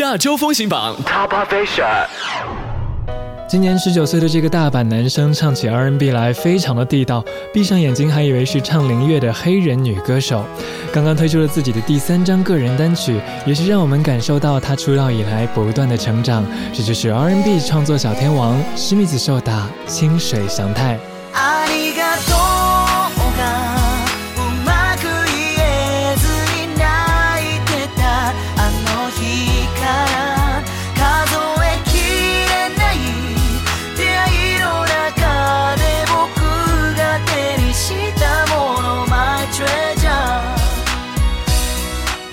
亚洲风行榜 Top f a s i n 今年十九岁的这个大阪男生唱起 R N B 来非常的地道，闭上眼睛还以为是唱灵乐的黑人女歌手。刚刚推出了自己的第三张个人单曲，也是让我们感受到他出道以来不断的成长。这就是 R N B 创作小天王，史密斯秀弟清水祥太。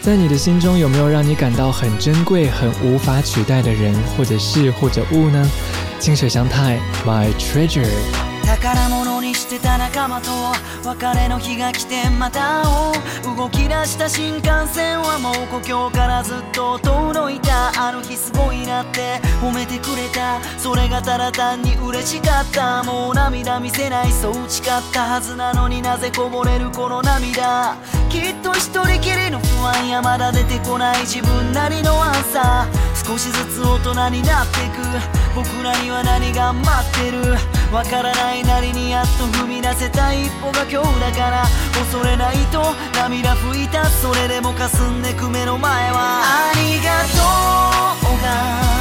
在你的心中，有没有让你感到很珍贵、很无法取代的人、或者是或者物呢？清水香太，My Treasure。といたあの日すごいなって褒めてくれたそれがただ単に嬉しかったもう涙見せないそう誓ったはずなのになぜこぼれるこの涙きっと一人きりの不安やまだ出てこない自分なりのアンサー少しずつ大人になってく僕らには何が待ってるわからないなりにやっと踏み出せた一歩が今日だから恐れないと涙拭いたそれでも霞んでく目の前はありがとうが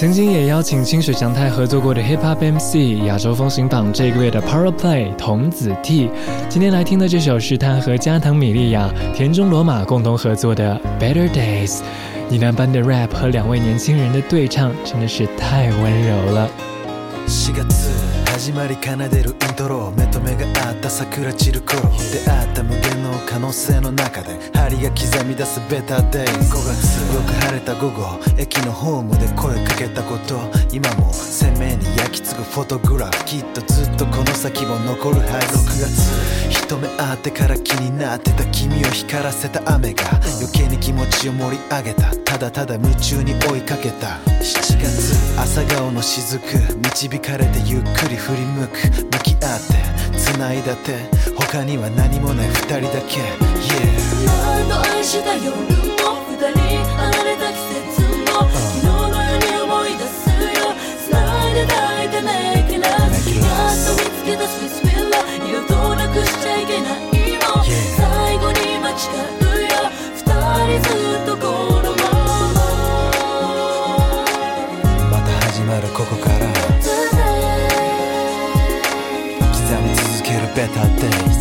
曾经也邀请清水翔太合作过的 hip hop MC 亚洲风行榜这个月的 Power Play 童子 T，今天来听的这首是他和加藤米莉亚、田中罗马共同合作的 Better Days。你男班的 rap 和两位年轻人的对唱真的是太温柔了。始まり奏でるイントロ目と目が合った桜散る頃出会った無限の可能性の中で針が刻み出すベタデイ5月よく晴れた午後駅のホームで声かけたこと今も鮮明に焼き付くフォトグラフきっとずっとこの先も残るはず6月と目会ってから気になってた君を光らせた雨が余計に気持ちを盛り上げたただただ夢中に追いかけた7月朝顔の雫導かれてゆっくり振り向く向き合って繋いだ手他には何もない二人だけ Yeah した夜 Saturdays.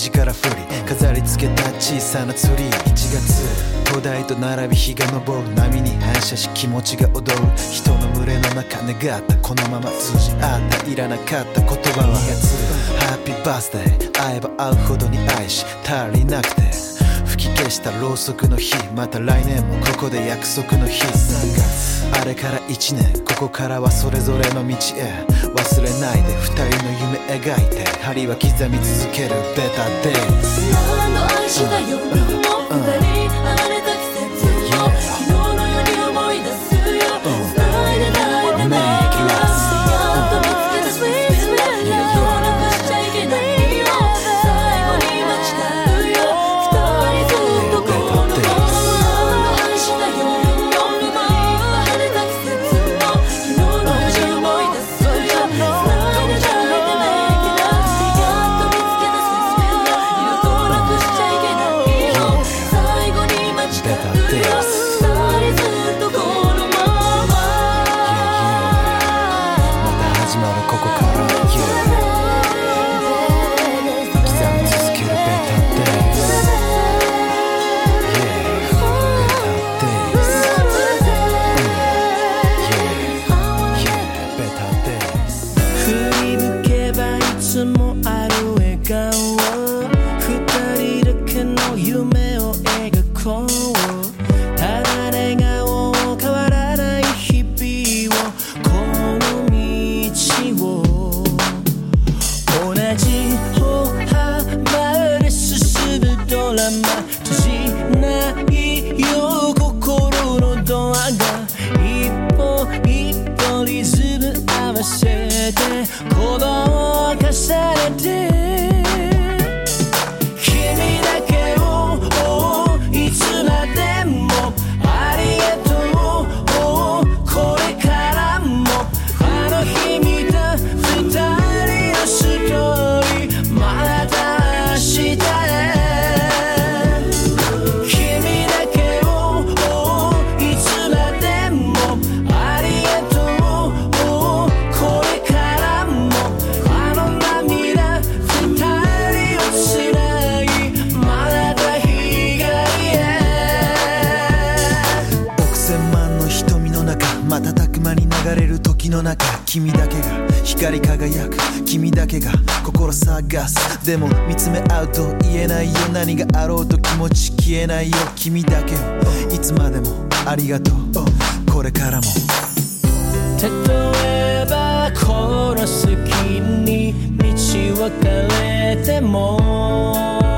肘から振り飾り付けた小さなツリー1月古代と並び日が昇る波に反射し気持ちが踊る人の群れの中願ったこのまま通じ合ったいらなかった言葉は2月ハッピーバースデー会えば会うほどに愛し足りなくて吹き消したろうそくの日また来年もここで約束の日3月れから1年ここからはそれぞれの道へ忘れないで2人の夢描いて針は刻み続けるベタデイり輝く君だけが心探すでも見つめ合うと言えないよ何があろうと気持ち消えないよ君だけをいつまでもありがとうこれからも例えばこの隙に道を変えても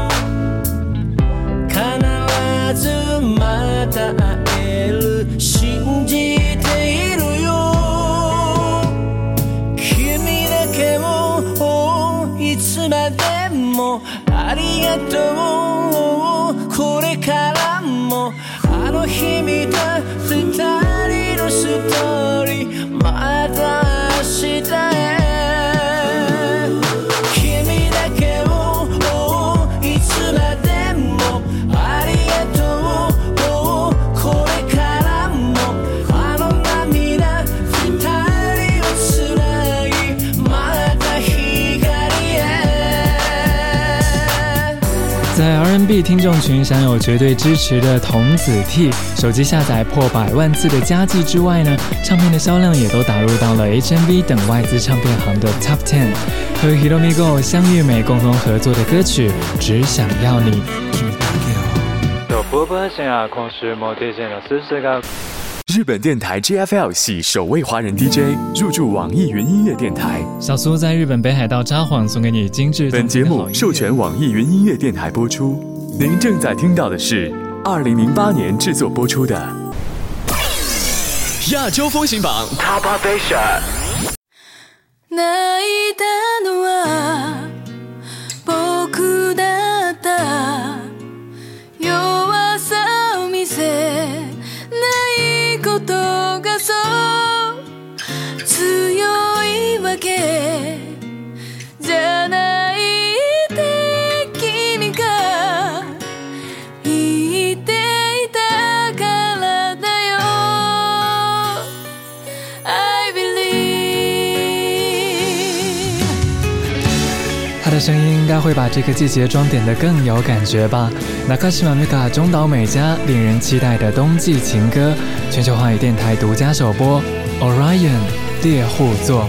在 r n b 听众群享有绝对支持的童子 T 手机下载破百万次的佳绩之外呢，唱片的销量也都打入到了 HNB 等外资唱片行的 Top Ten。和 hiromi go 相遇美共同合作的歌曲《只想要你》。日本电台 JFL 系首位华人 DJ 入驻网易云音乐电台，小苏在日本北海道札幌送给你精致。本节目授权网易云音乐电台播出，您正在听到的是2008年制作播出的《亚洲风行榜》Top Station。应该会把这个季节装点的更有感觉吧。Nakashima Mika 中岛美嘉令人期待的冬季情歌，全球华语电台独家首播。Orion 猎户座。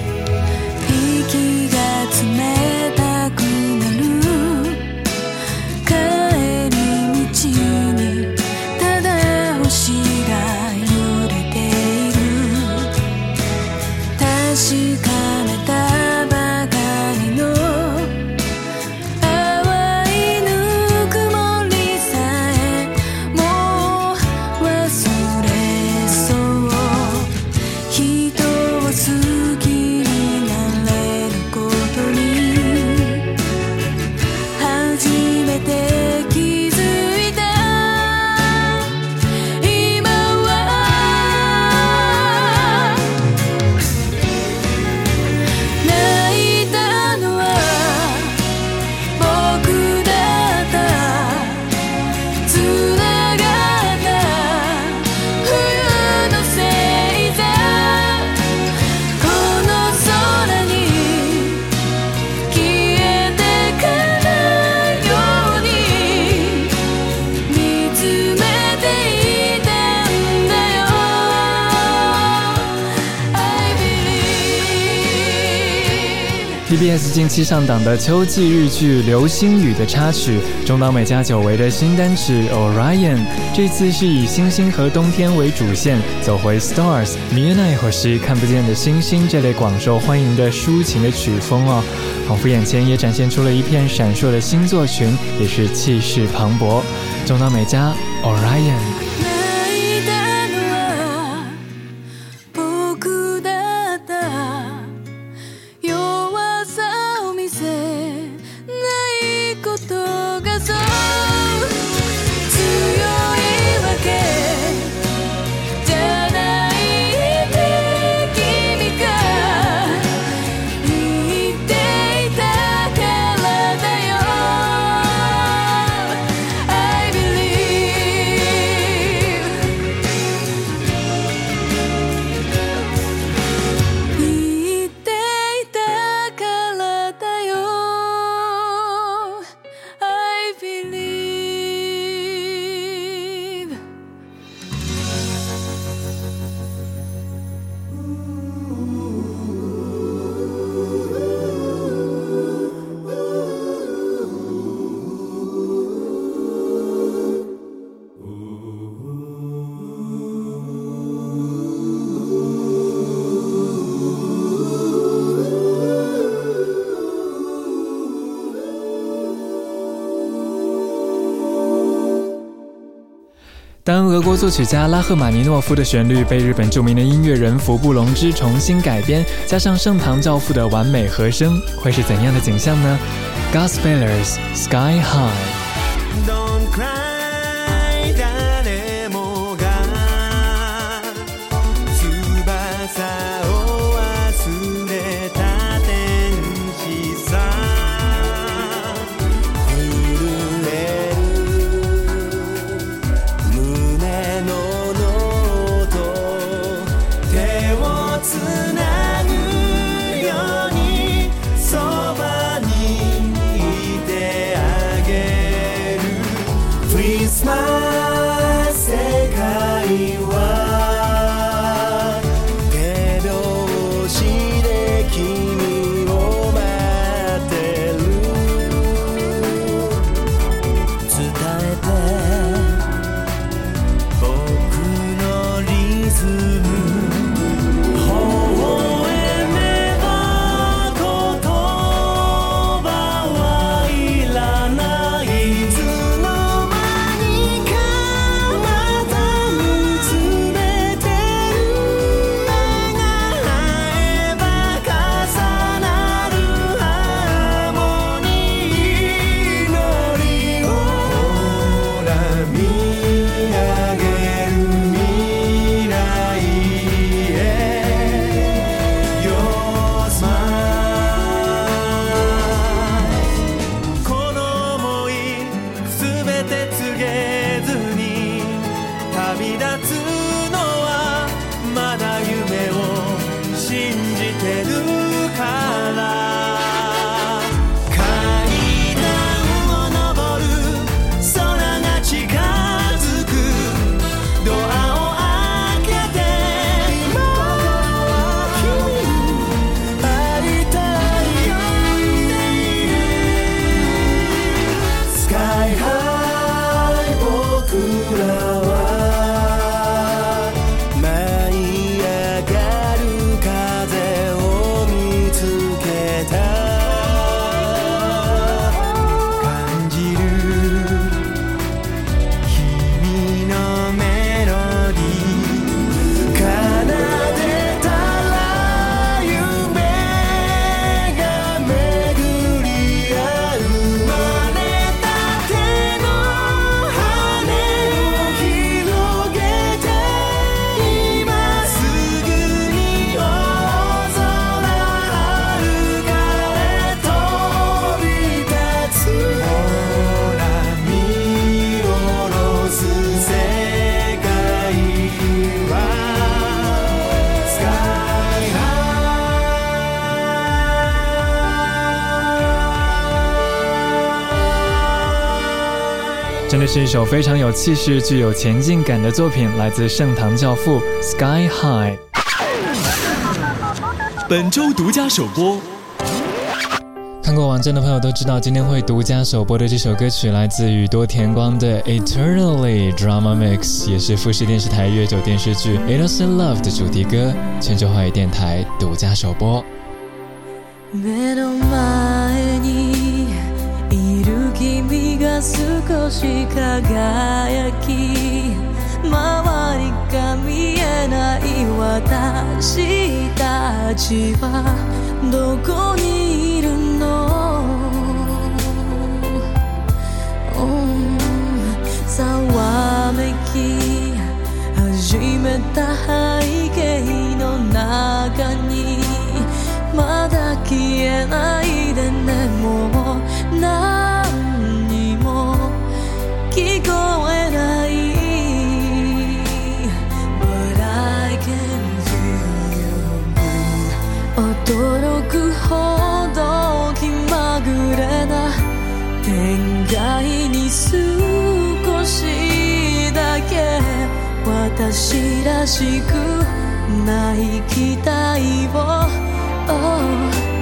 TBS 近期上档的秋季日剧《流星雨》的插曲，中岛美嘉久违的新单曲《Orion》，这次是以星星和冬天为主线，走回 Stars、明夜或是看不见的星星这类广受欢迎的抒情的曲风哦，仿佛眼前也展现出了一片闪烁的星座群，也是气势磅礴。中岛美嘉《Orion》。俄国作曲家拉赫玛尼诺夫的旋律被日本著名的音乐人福布隆之重新改编，加上盛唐教父的完美和声，会是怎样的景象呢？《Gospelers Sky High》是一首非常有气势、具有前进感的作品，来自盛唐教父 Sky High。本周独家首播。看过王站的朋友都知道，今天会独家首播的这首歌曲来自宇多田光的《Eternally Drama Mix》，也是富士电视台月九电视剧《Elsin Love》的主题歌，全球华语电台独家首播。少し輝き周りが見えない私たちはどこにいるの、o ざわめき始めた背景の中にまだ消えないでねもう外に少しだけ私らしくない期待を、oh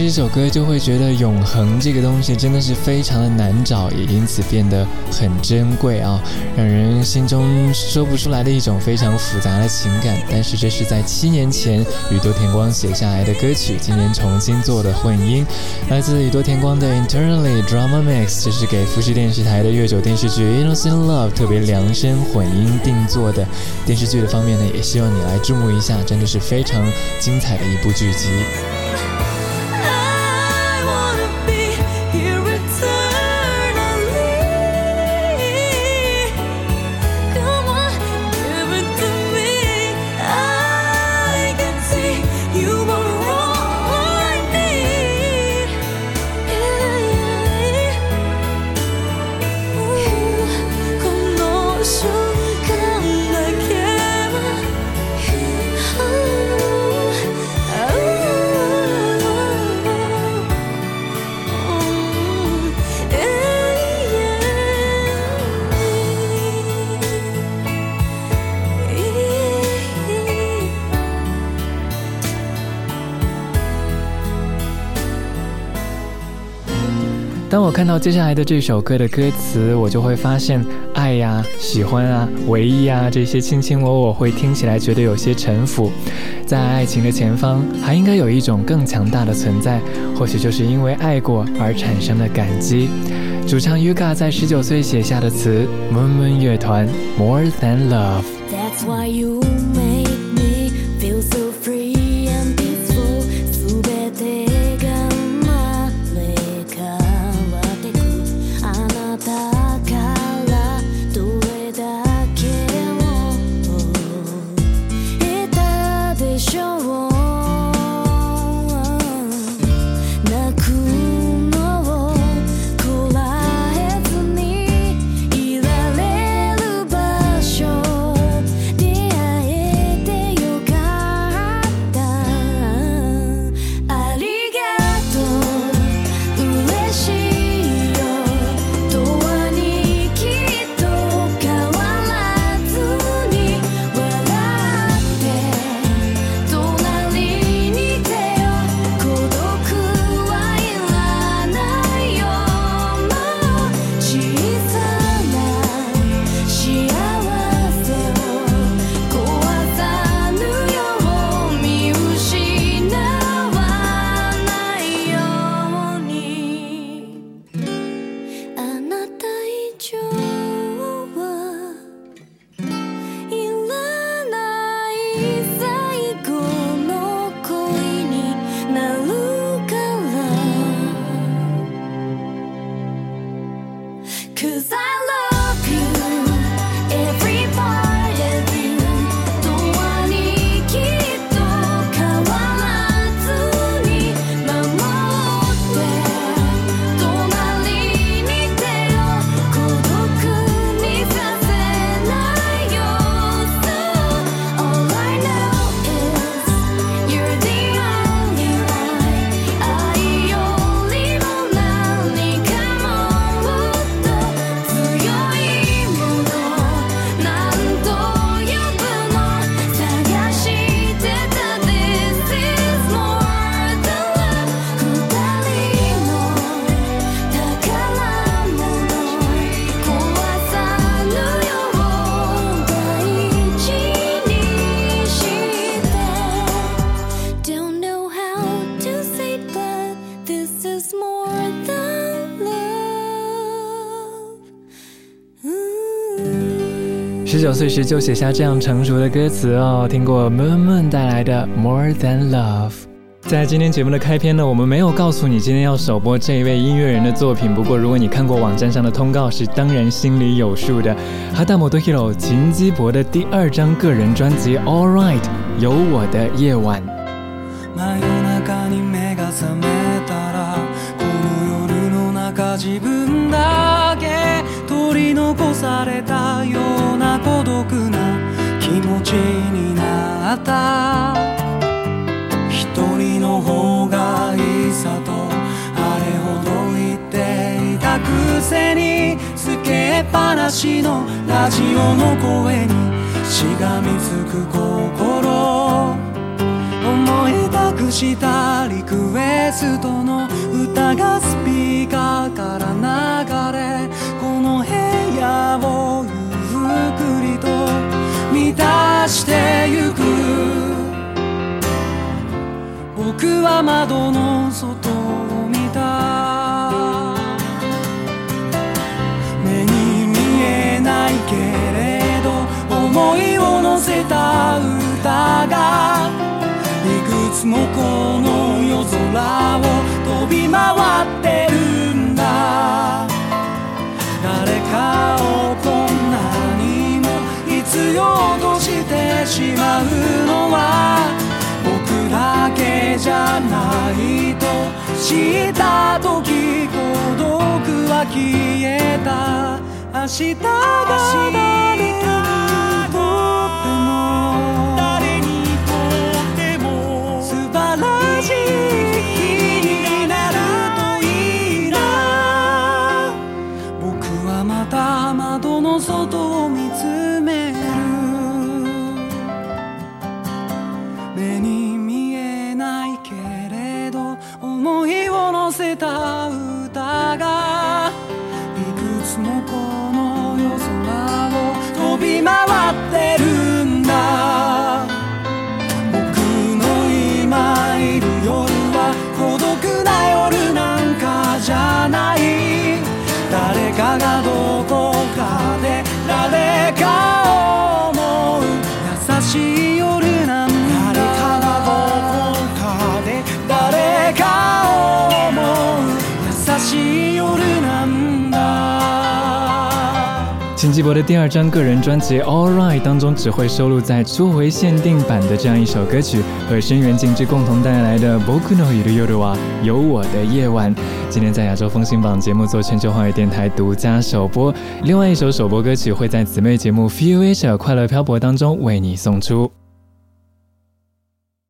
这首歌就会觉得永恒这个东西真的是非常的难找，也因此变得很珍贵啊，让人心中说不出来的一种非常复杂的情感。但是这是在七年前宇多田光写下来的歌曲，今年重新做的混音，来自宇多田光的《i n t e r n a l l y Drama Mix》，这是给富士电视台的月九电视剧《Innocent Love》特别量身混音定做的。电视剧的方面呢，也希望你来注目一下，真的是非常精彩的一部剧集。看到接下来的这首歌的歌词，我就会发现，爱呀、喜欢啊、唯一啊这些卿卿我我，会听起来觉得有些沉浮。在爱情的前方，还应该有一种更强大的存在，或许就是因为爱过而产生的感激。主唱 Yuka 在十九岁写下的词，温温乐团 More Than Love。That's why you this than is more love。十九岁时就写下这样成熟的歌词哦，听过 Moon Moon 带来的《More Than Love》。在今天节目的开篇呢，我们没有告诉你今天要首播这一位音乐人的作品，不过如果你看过网站上的通告，是当然心里有数的。哈达摩多希罗（秦基博）的第二张个人专辑《All Right》，有我的夜晚。なた一人の方がいいさとあれほど言っていたくせにつけっぱなしのラジオの声にしがみつく心思い託したリクエストの歌がスピーカーから流れこの部屋をゆっくりと満たしてゆく僕は窓の外を見た目に見えないけれど思いを乗せた歌がいくつもこの夜空を飛び回ってるんだ誰かをこんなにも必要としてしまうないと知った時孤独は消えた明日が誰かに我的第二张个人专辑《All Right》当中，只会收录在初回限定版的这样一首歌曲，和深源静之共同带来的《Boku no Yoru wa》有我的夜晚。今天在亚洲风行榜节目做全球华语电台独家首播。另外一首首播歌曲会在姊妹节目《Feelager 快乐漂泊》当中为你送出。